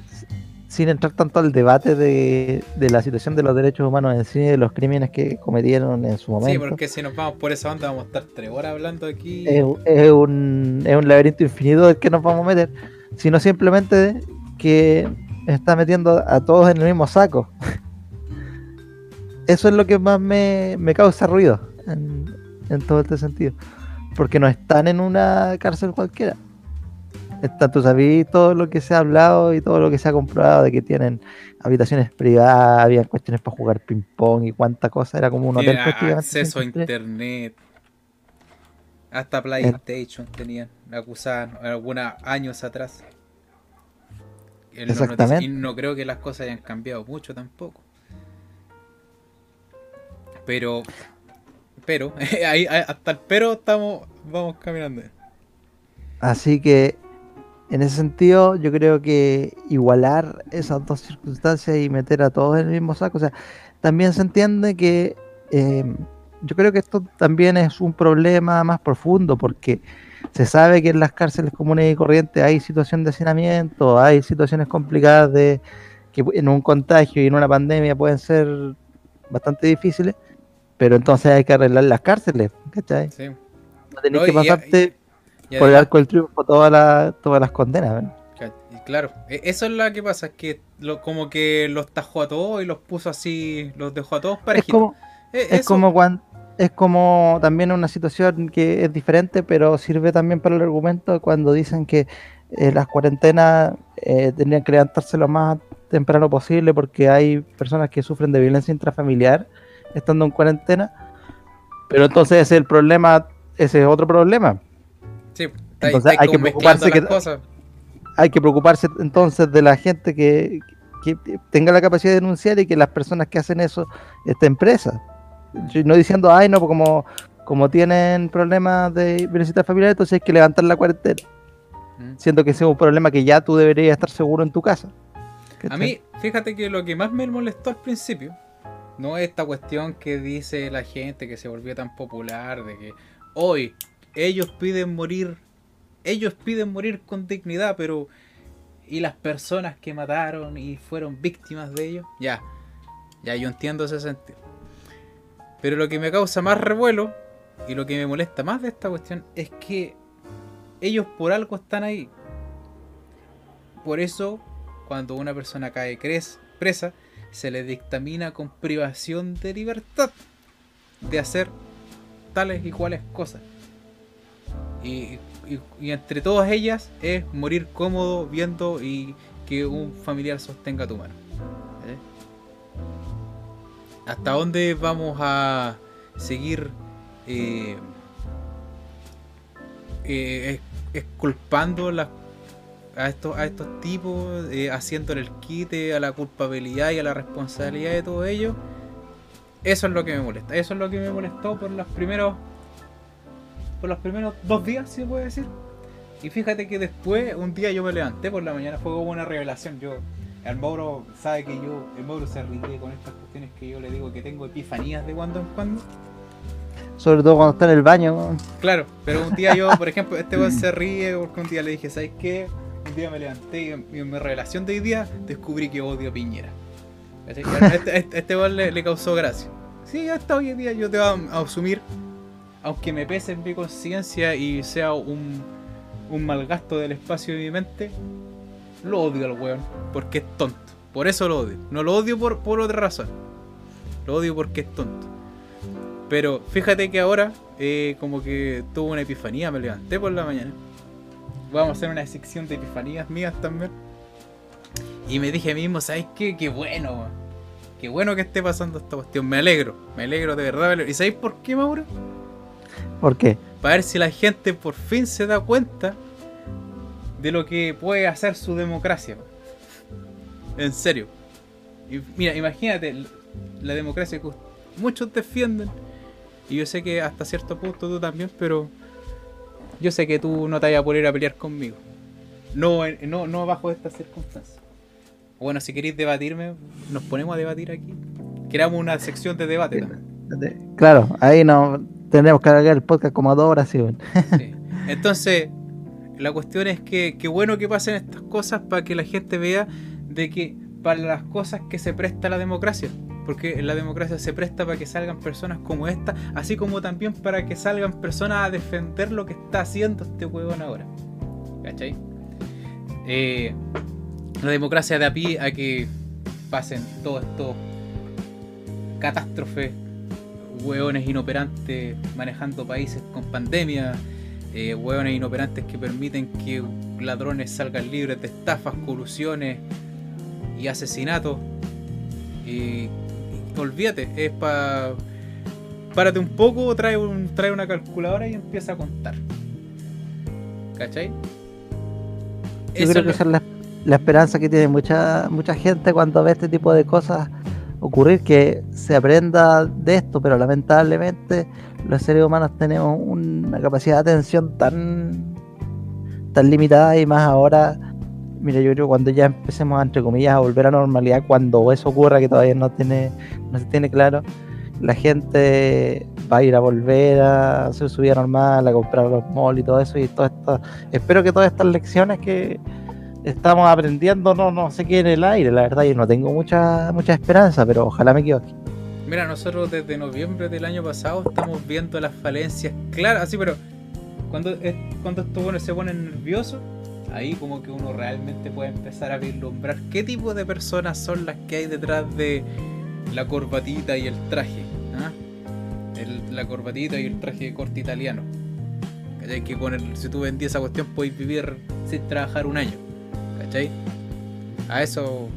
sin entrar tanto al debate de, de la situación de los derechos humanos en sí, de los crímenes que cometieron en su Sí, momento, porque si nos vamos por esa onda vamos a estar tres horas hablando aquí. es, es un, es un laberinto infinito del que nos vamos a meter, sino simplemente que está metiendo a todos en el mismo saco. Eso es lo que más me, me causa ruido en, en todo este sentido. Porque no están en una cárcel cualquiera. Están, tú sabes todo lo que se ha hablado y todo lo que se ha comprobado de que tienen habitaciones privadas, había cuestiones para jugar ping pong y cuánta cosa, era como un hotel prácticamente. acceso a internet. Hasta PlayStation tenían, acusaban algunos años atrás. Exactamente. Y no creo que las cosas hayan cambiado mucho tampoco. Pero, pero, ahí- hasta el pero estamos, vamos caminando. Así que en ese sentido yo creo que igualar esas dos circunstancias y meter a todos en el mismo saco, o sea, también se entiende que eh, yo creo que esto también es un problema más profundo porque se sabe que en las cárceles comunes y corrientes hay situación de hacinamiento, hay situaciones complicadas de que en un contagio y en una pandemia pueden ser bastante difíciles, pero entonces hay que arreglar las cárceles, ¿cachai? Sí. No tenés No, que pasarte Por el arco del triunfo todas las todas las condenas. y Claro, e- eso es lo que pasa, es que lo, como que los tajó a todos y los puso así, los dejó a todos Es parejitos. como, Eh, es eso- como cuan- es como también una situación que es diferente, pero sirve también para el argumento cuando dicen que eh, las cuarentenas eh, tendrían que levantarse lo más temprano posible porque hay personas que sufren de violencia intrafamiliar estando en cuarentena. Pero entonces ese es el problema, ese es otro problema. Sí, está, Entonces está hay que preocuparse que- cosas. hay que preocuparse entonces de la gente que, que tenga la capacidad de denunciar y que las personas que hacen eso estén presas. No diciendo, ay, no, pues como, como tienen problemas de violencia familiar, entonces hay que levantar la cuarentena. Mm. Siento que ese es un problema que ya tú deberías estar seguro en tu casa. A mí, fíjate que lo que más me molestó al principio, no es esta cuestión que dice la gente que se volvió tan popular, de que hoy ellos piden morir, ellos piden morir con dignidad, pero y las personas que mataron y fueron víctimas de ellos, ya, ya yo entiendo ese sentido. Pero lo que me causa más revuelo y lo que me molesta más de esta cuestión es que ellos por algo están ahí. Por eso, cuando una persona cae presa, se le dictamina con privación de libertad de hacer tales y cuales cosas. Y, entre todas ellas es morir cómodo viendo y que un familiar sostenga tu mano. ¿Eh? ¿Hasta dónde vamos a seguir eh, eh, exculpando a, estos, a estos tipos, eh, haciéndole el quite a la culpabilidad y a la responsabilidad de todo ello. Eso es lo que me molesta. Eso es lo que me molestó por los primeros. Por los primeros dos días, si se puede decir. Y fíjate que después, un día yo me levanté por la mañana, fue como una revelación. Yo, el Mauro sabe que yo, el Mauro se ríe con estas cuestiones que yo le digo que tengo epifanías de cuando en cuando sobre todo cuando está en el baño. Claro, pero un día yo, por ejemplo, este weón se ríe porque un día le dije, ¿sabes qué? Un día me levanté y en mi revelación de hoy día descubrí que odio a Piñera. Este, este, este weón le, causó gracia. Sí, hasta hoy en día yo te voy a asumir, aunque me pese en mi conciencia y sea un, un mal gasto del espacio de mi mente, lo odio al weón, porque es tonto. Por eso lo odio. No lo odio por, por otra razón. Lo odio porque es tonto. Pero fíjate que ahora, eh, como que tuvo una epifanía, me levanté por la mañana. Vamos a hacer una sección de epifanías mías también. Y me dije a mí mismo, ¿sabes qué? Qué bueno, Qué bueno que esté pasando esta cuestión. Me alegro, me alegro de verdad. ¿Y sabéis por qué, Mauro? ¿Por qué? Para ver si la gente por fin se da cuenta de lo que puede hacer su democracia. En serio. Y mira, imagínate la democracia que muchos defienden y yo sé que hasta cierto punto tú también, pero yo sé que tú no te vayas a poner a pelear conmigo. No, no, no bajo estas circunstancias. Bueno, si queréis debatirme, nos ponemos a debatir aquí. Creamos una sección de debate Claro, ahí no tendremos que alargar el podcast como a dos horas, sí. Entonces, la cuestión es que qué bueno que pasen estas cosas para que la gente vea de que para las cosas que se presta la democracia porque la democracia se presta para que salgan personas como esta, así como también para que salgan personas a defender lo que está haciendo este huevón ahora. ¿Cachai? Eh, la democracia da pie a que pasen todos estos catástrofes, hueones inoperantes manejando países con pandemia, eh, hueones inoperantes que permiten que ladrones salgan libres de estafas, colusiones y asesinatos. Y olvídate, es para. Párate un poco, trae, un, trae una calculadora y empieza a contar. ¿Cachai? Yo creo que esa es la, esperanza que tiene mucha, mucha gente cuando ve este tipo de cosas ocurrir, que se aprenda de esto, pero lamentablemente los seres humanos tenemos una capacidad de atención tan, tan limitada y más ahora Mira, yo creo que cuando ya empecemos entre comillas, a volver a normalidad, cuando eso ocurra, que todavía no tiene, no se tiene claro, la gente va a ir a volver a hacer su vida normal, a comprar los malls y todo eso, y todo esto. Espero que todas estas lecciones que estamos aprendiendo no, no se queden en el aire, la verdad, yo no tengo mucha, mucha esperanza, pero ojalá me equivoque. Mira, nosotros desde noviembre del año pasado estamos viendo las falencias claras, así, pero cuando, cuando estos bueno, se ponen nerviosos, ahí como que uno realmente puede empezar a vislumbrar qué tipo de personas son las que hay detrás de la corbatita y el traje. ¿ah? la corbatita y el traje de corte italiano. Que con el, si tú vendías esa cuestión podéis vivir sin trabajar un año. ¿Cachai? A eso...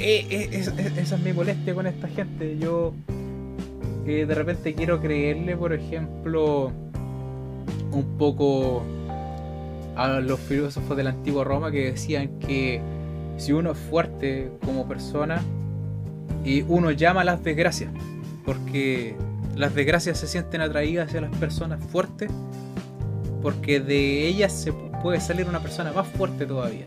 Eh, eh, esa es mi molestia con esta gente. Yo eh, de repente quiero creerle, por ejemplo, un poco a los filósofos de la antigua Roma que decían que si uno es fuerte como persona, y uno llama a las desgracias, porque las desgracias se sienten atraídas hacia las personas fuertes, porque de ellas se puede salir una persona más fuerte todavía.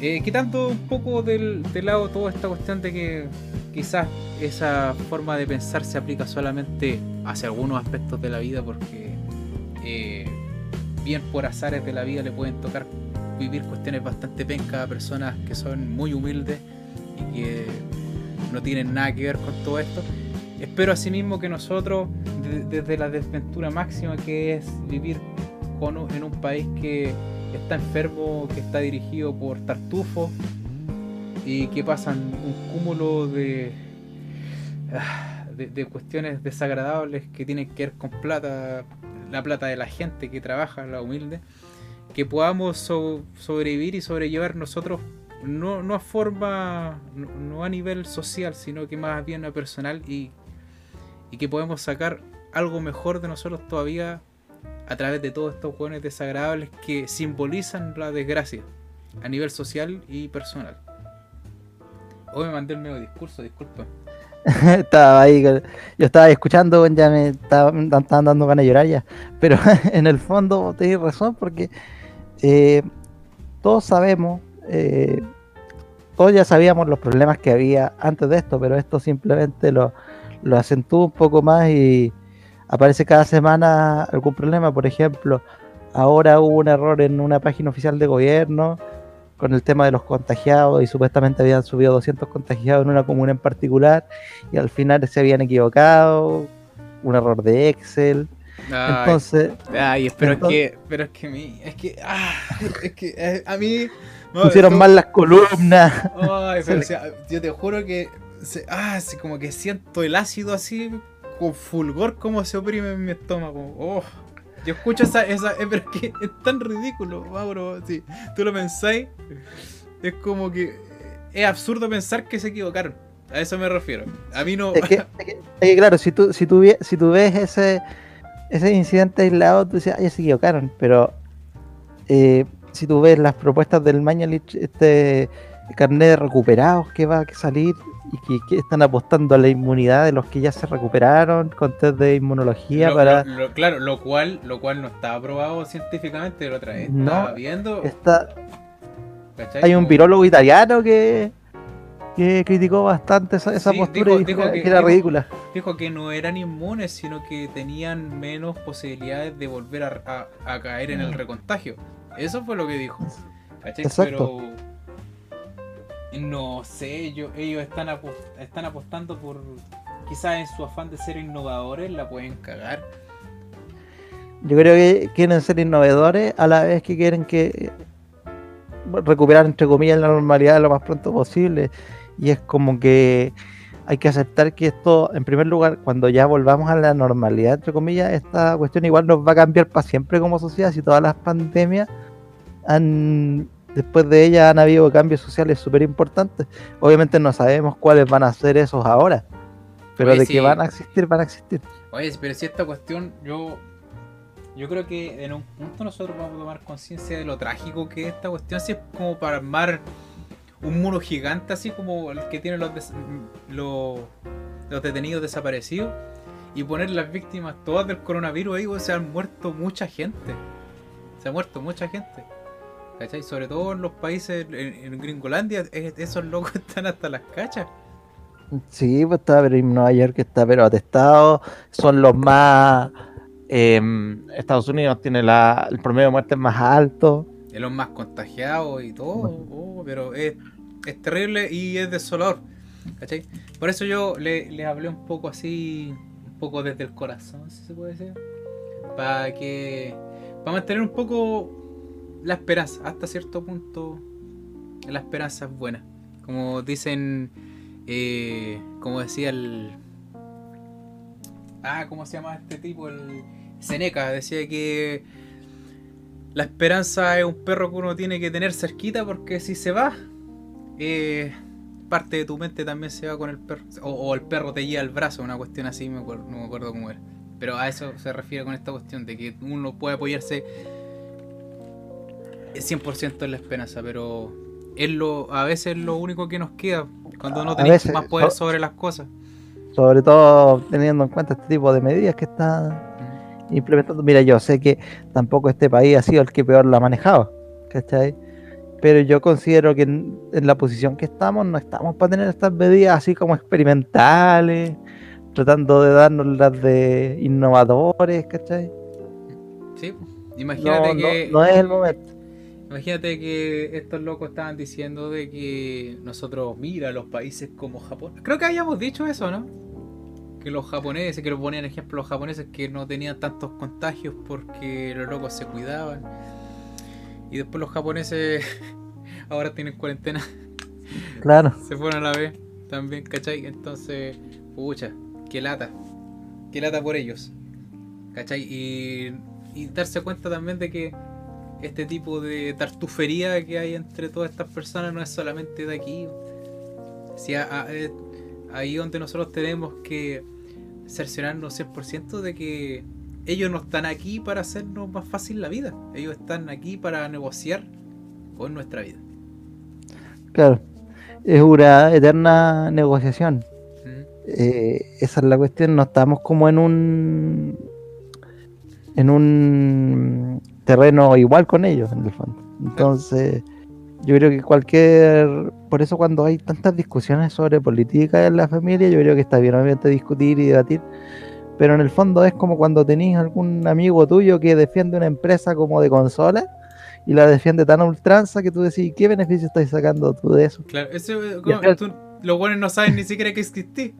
Eh, quitando un poco del, de lado toda esta cuestión de que quizás esa forma de pensar se aplica solamente hacia algunos aspectos de la vida porque eh, bien por azares de la vida le pueden tocar vivir cuestiones bastante pencas a personas que son muy humildes y que no tienen nada que ver con todo esto. Espero asimismo que nosotros, desde la desventura máxima que es vivir en un país que está enfermo, que está dirigido por tartufos y que pasan un cúmulo de, ah, de, cuestiones desagradables que tienen que ver con plata, la plata de la gente que trabaja, la humilde, que podamos sobrevivir y sobrellevar nosotros no, no a forma, no, a nivel social, sino que más bien a personal y, y que podemos sacar algo mejor de nosotros todavía a través de todos estos jóvenes desagradables que simbolizan la desgracia a nivel social y personal. Hoy me mandé el medio discurso, disculpa. estaba ahí, yo estaba escuchando, ya me estaban dando ganas de llorar ya, pero en el fondo tenéis razón porque eh, todos sabemos, eh, todos ya sabíamos los problemas que había antes de esto, pero esto simplemente lo, lo acentúa un poco más y, aparece cada semana algún problema. Por ejemplo, ahora hubo un error en una página oficial de gobierno con el tema de los contagiados y supuestamente habían subido 200 contagiados en una comuna en particular y al final se habían equivocado, un error de Excel. entonces, ay, pero es que, pero es que mi, es que, ah, es que eh, a mí pusieron mal las columnas. Ay, pero, yo te juro que, ah, como que siento el ácido así con fulgor cómo se oprime en mi estómago. Oh, yo escucho esa, esa eh, pero es que es tan ridículo, Mauro. Si tú lo pensáis, es como que es absurdo pensar que se equivocaron. A eso me refiero. A mí no. Es que, claro, si tú, si tú, si tú ves ese, ese incidente aislado, tú dices, ay, se equivocaron. Pero eh, si tú ves las propuestas del Mañalich, este carnet de recuperados que va a salir y que, están apostando a la inmunidad de los que ya se recuperaron con test de inmunología para claro lo cual lo cual no está aprobado científicamente lo otra vez estaba viendo está hay un virólogo italiano que que criticó bastante esa, postura y dijo, que, era ridícula dijo que no eran inmunes sino que tenían menos posibilidades de volver a, caer en el mm. recontagio eso fue lo que dijo ¿cachai? Exacto. No sé, ellos, están, están apostando por. Quizás en su afán de ser innovadores la pueden cagar. Yo creo que quieren ser innovadores a la vez que quieren que recuperar entre comillas la normalidad lo más pronto posible. Y es como que hay que aceptar que esto, en primer lugar, cuando ya volvamos a la normalidad, entre comillas, esta cuestión igual nos va a cambiar para siempre como sociedad si todas las pandemias han después de ella han habido cambios sociales súper importantes. Obviamente no sabemos cuáles van a ser esos ahora, pero de que van a existir, van a existir. Oye, pero si esta cuestión, yo yo creo que en un punto nosotros vamos a tomar conciencia de lo trágico que es esta cuestión, así es como para armar un muro gigante, así como el que tienen los, los, detenidos desaparecidos, y poner las víctimas todas del coronavirus ahí, se han muerto mucha gente. Se ha muerto mucha gente. ¿Cachai? Sobre todo en los países, en, Gringolandia, esos locos están hasta las cachas. Sí, pues está, pero en Nueva York está pero atestado, son los más... Em, Estados Unidos tiene el promedio de muerte más alto. De los más contagiados y todo, oh, pero es, terrible y es desolador. ¿Cachai? Por eso yo le, le, hablé un poco así, un poco desde el corazón, si se puede decir. Para que. Para mantener un poco la esperanza, hasta cierto punto, la esperanza es buena. Como dicen, eh, como decía el. Ah, ¿cómo se llama este tipo? El Seneca decía que la esperanza es un perro que uno tiene que tener cerquita porque si se va, eh, parte de tu mente también se va con el perro. O, el perro te lleva el brazo, una cuestión así, no me acuerdo cómo era. Pero a eso se refiere con esta cuestión, de que uno puede apoyarse 100% es la esperanza, pero es lo, a veces es lo único que nos queda cuando no tenemos más poder sobre las cosas. Sobre todo teniendo en cuenta este tipo de medidas que está implementando. Mira, yo sé que tampoco este país ha sido el que peor lo ha manejado, ¿cachai? pero yo considero que en, en la posición que estamos, no estamos para tener estas medidas así como experimentales, tratando de darnos las de innovadores, ¿cachai? Sí, imagínate no- que. no es el momento. Imagínate que estos locos estaban diciendo de que nosotros, mira, los países como Japón. Creo que habíamos dicho eso, ¿no? Que los japoneses, que lo ponían ejemplo los japoneses que no tenían tantos contagios porque los locos se cuidaban. Y después los japoneses ahora tienen cuarentena, Claro. se fueron a la vez también, ¿cachai? Entonces, pucha, qué lata. Qué lata por ellos. ¿Cachai? Y, y darse cuenta también de que este tipo de tartufería que hay entre todas estas personas no es solamente de aquí. Si a- a- eh, ahí donde nosotros tenemos que cerciorarnos 100% de que ellos no están aquí para hacernos más fácil la vida. Ellos están aquí para negociar con nuestra vida. Claro. Es una eterna negociación. ¿Mm? Eh, esa es la cuestión. No estamos como en un. en un terreno igual con ellos, en el fondo. Entonces, yo creo que cualquier. Por eso, cuando hay tantas discusiones sobre política en la familia, yo creo que está bien, obviamente, discutir y debatir. Pero en el fondo es como cuando tenéis algún amigo tuyo que defiende una empresa como de consola y la defiende tan a ultranza que tú decís, ¿qué beneficio estás sacando tú de eso? Claro, eso, eh, como- tú- los buenos no saben ni siquiera que existí.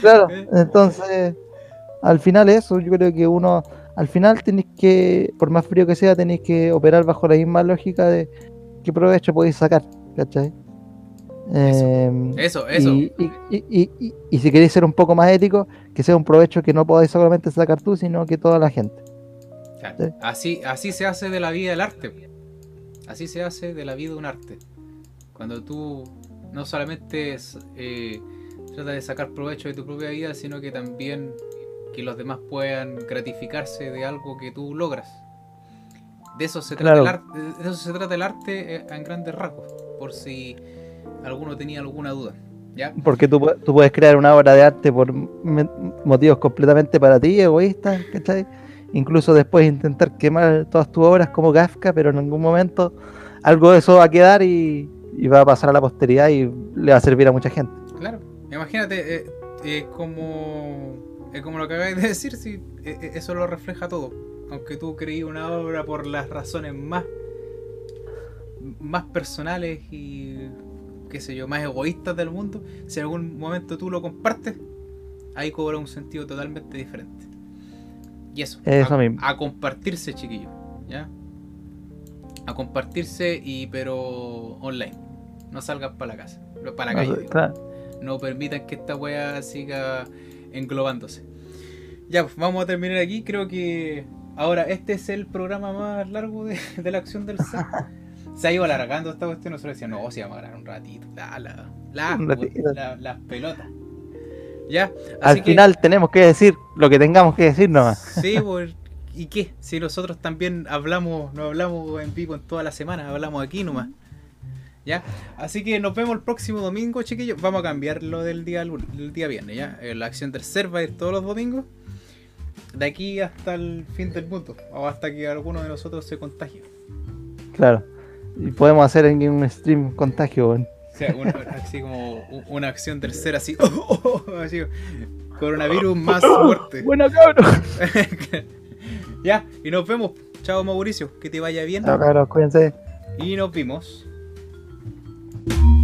Claro, entonces, al final eso, yo creo que uno, al final tenéis que, por más frío que sea, tenéis que operar bajo la misma lógica de qué provecho podéis sacar, ¿cachai? Em, Eso, eso. Y, y- y- y- y- y si queréis ser un poco más ético, que sea un provecho que no podáis solamente sacar tú, sino que toda la gente. Claro, Sí. Así, así se hace de la vida el arte. Así se hace de la vida un arte. Cuando tú no solamente eh, tratas de sacar provecho de tu propia vida, sino que también que los demás puedan gratificarse de algo que tú logras. De eso se trata, Claro. el, arte, de eso se trata el arte eh, en grandes rasgos, por si alguno tenía alguna duda. ¿Ya? Porque tú, tú puedes crear una obra de arte por motivos completamente para ti, egoístas, ¿cachai? Incluso después intentar quemar todas tus obras como Kafka, pero en algún momento algo de eso va a quedar y, y va a pasar a la posteridad y le va a servir a mucha gente. Claro, imagínate, eh, eh, como, eh, como lo que acabáis de decir, sí, eh, eh, eso lo refleja todo. Aunque tú creí una obra por las razones más, más personales y, qué sé yo, más egoístas del mundo, si en algún momento tú lo compartes, ahí cobra un sentido totalmente diferente. Y eso, Eso a, mismo. a compartirse, chiquillos, ¿ya? A compartirse y pero online. No salgan para la casa, para la calle. digo Claro. no permitan que esta wea siga englobándose. Ya, pues vamos a terminar aquí. Creo que ahora este es el programa más largo de, de la acción del set. Se ha ido alargando esta cuestión. Nosotros decíamos, no, si vamos a grabar un ratito. La, la, las pelotas. Ya, Al que- final tenemos que decir lo que tengamos que decir nomás. Sí, pues, ¿y qué? Si nosotros también hablamos, no hablamos en vivo en toda la semana, hablamos aquí nomás. ¿Ya? Así que nos vemos el próximo domingo, chiquillos. Vamos a cambiar lo del día, del día viernes, ¿ya? Eh, La acción ser va a ir todos los domingos. De aquí hasta el fin del mundo. O hasta que alguno de nosotros se contagie. Claro. Y podemos hacer en un stream contagio. O sea, una- así como una acción ser así. así, coronavirus más muerte. Bueno, cabrón. ya, y nos vemos. Chao Mauricio, que te vaya bien. Chao, cabros, cuídense. Y nos vimos you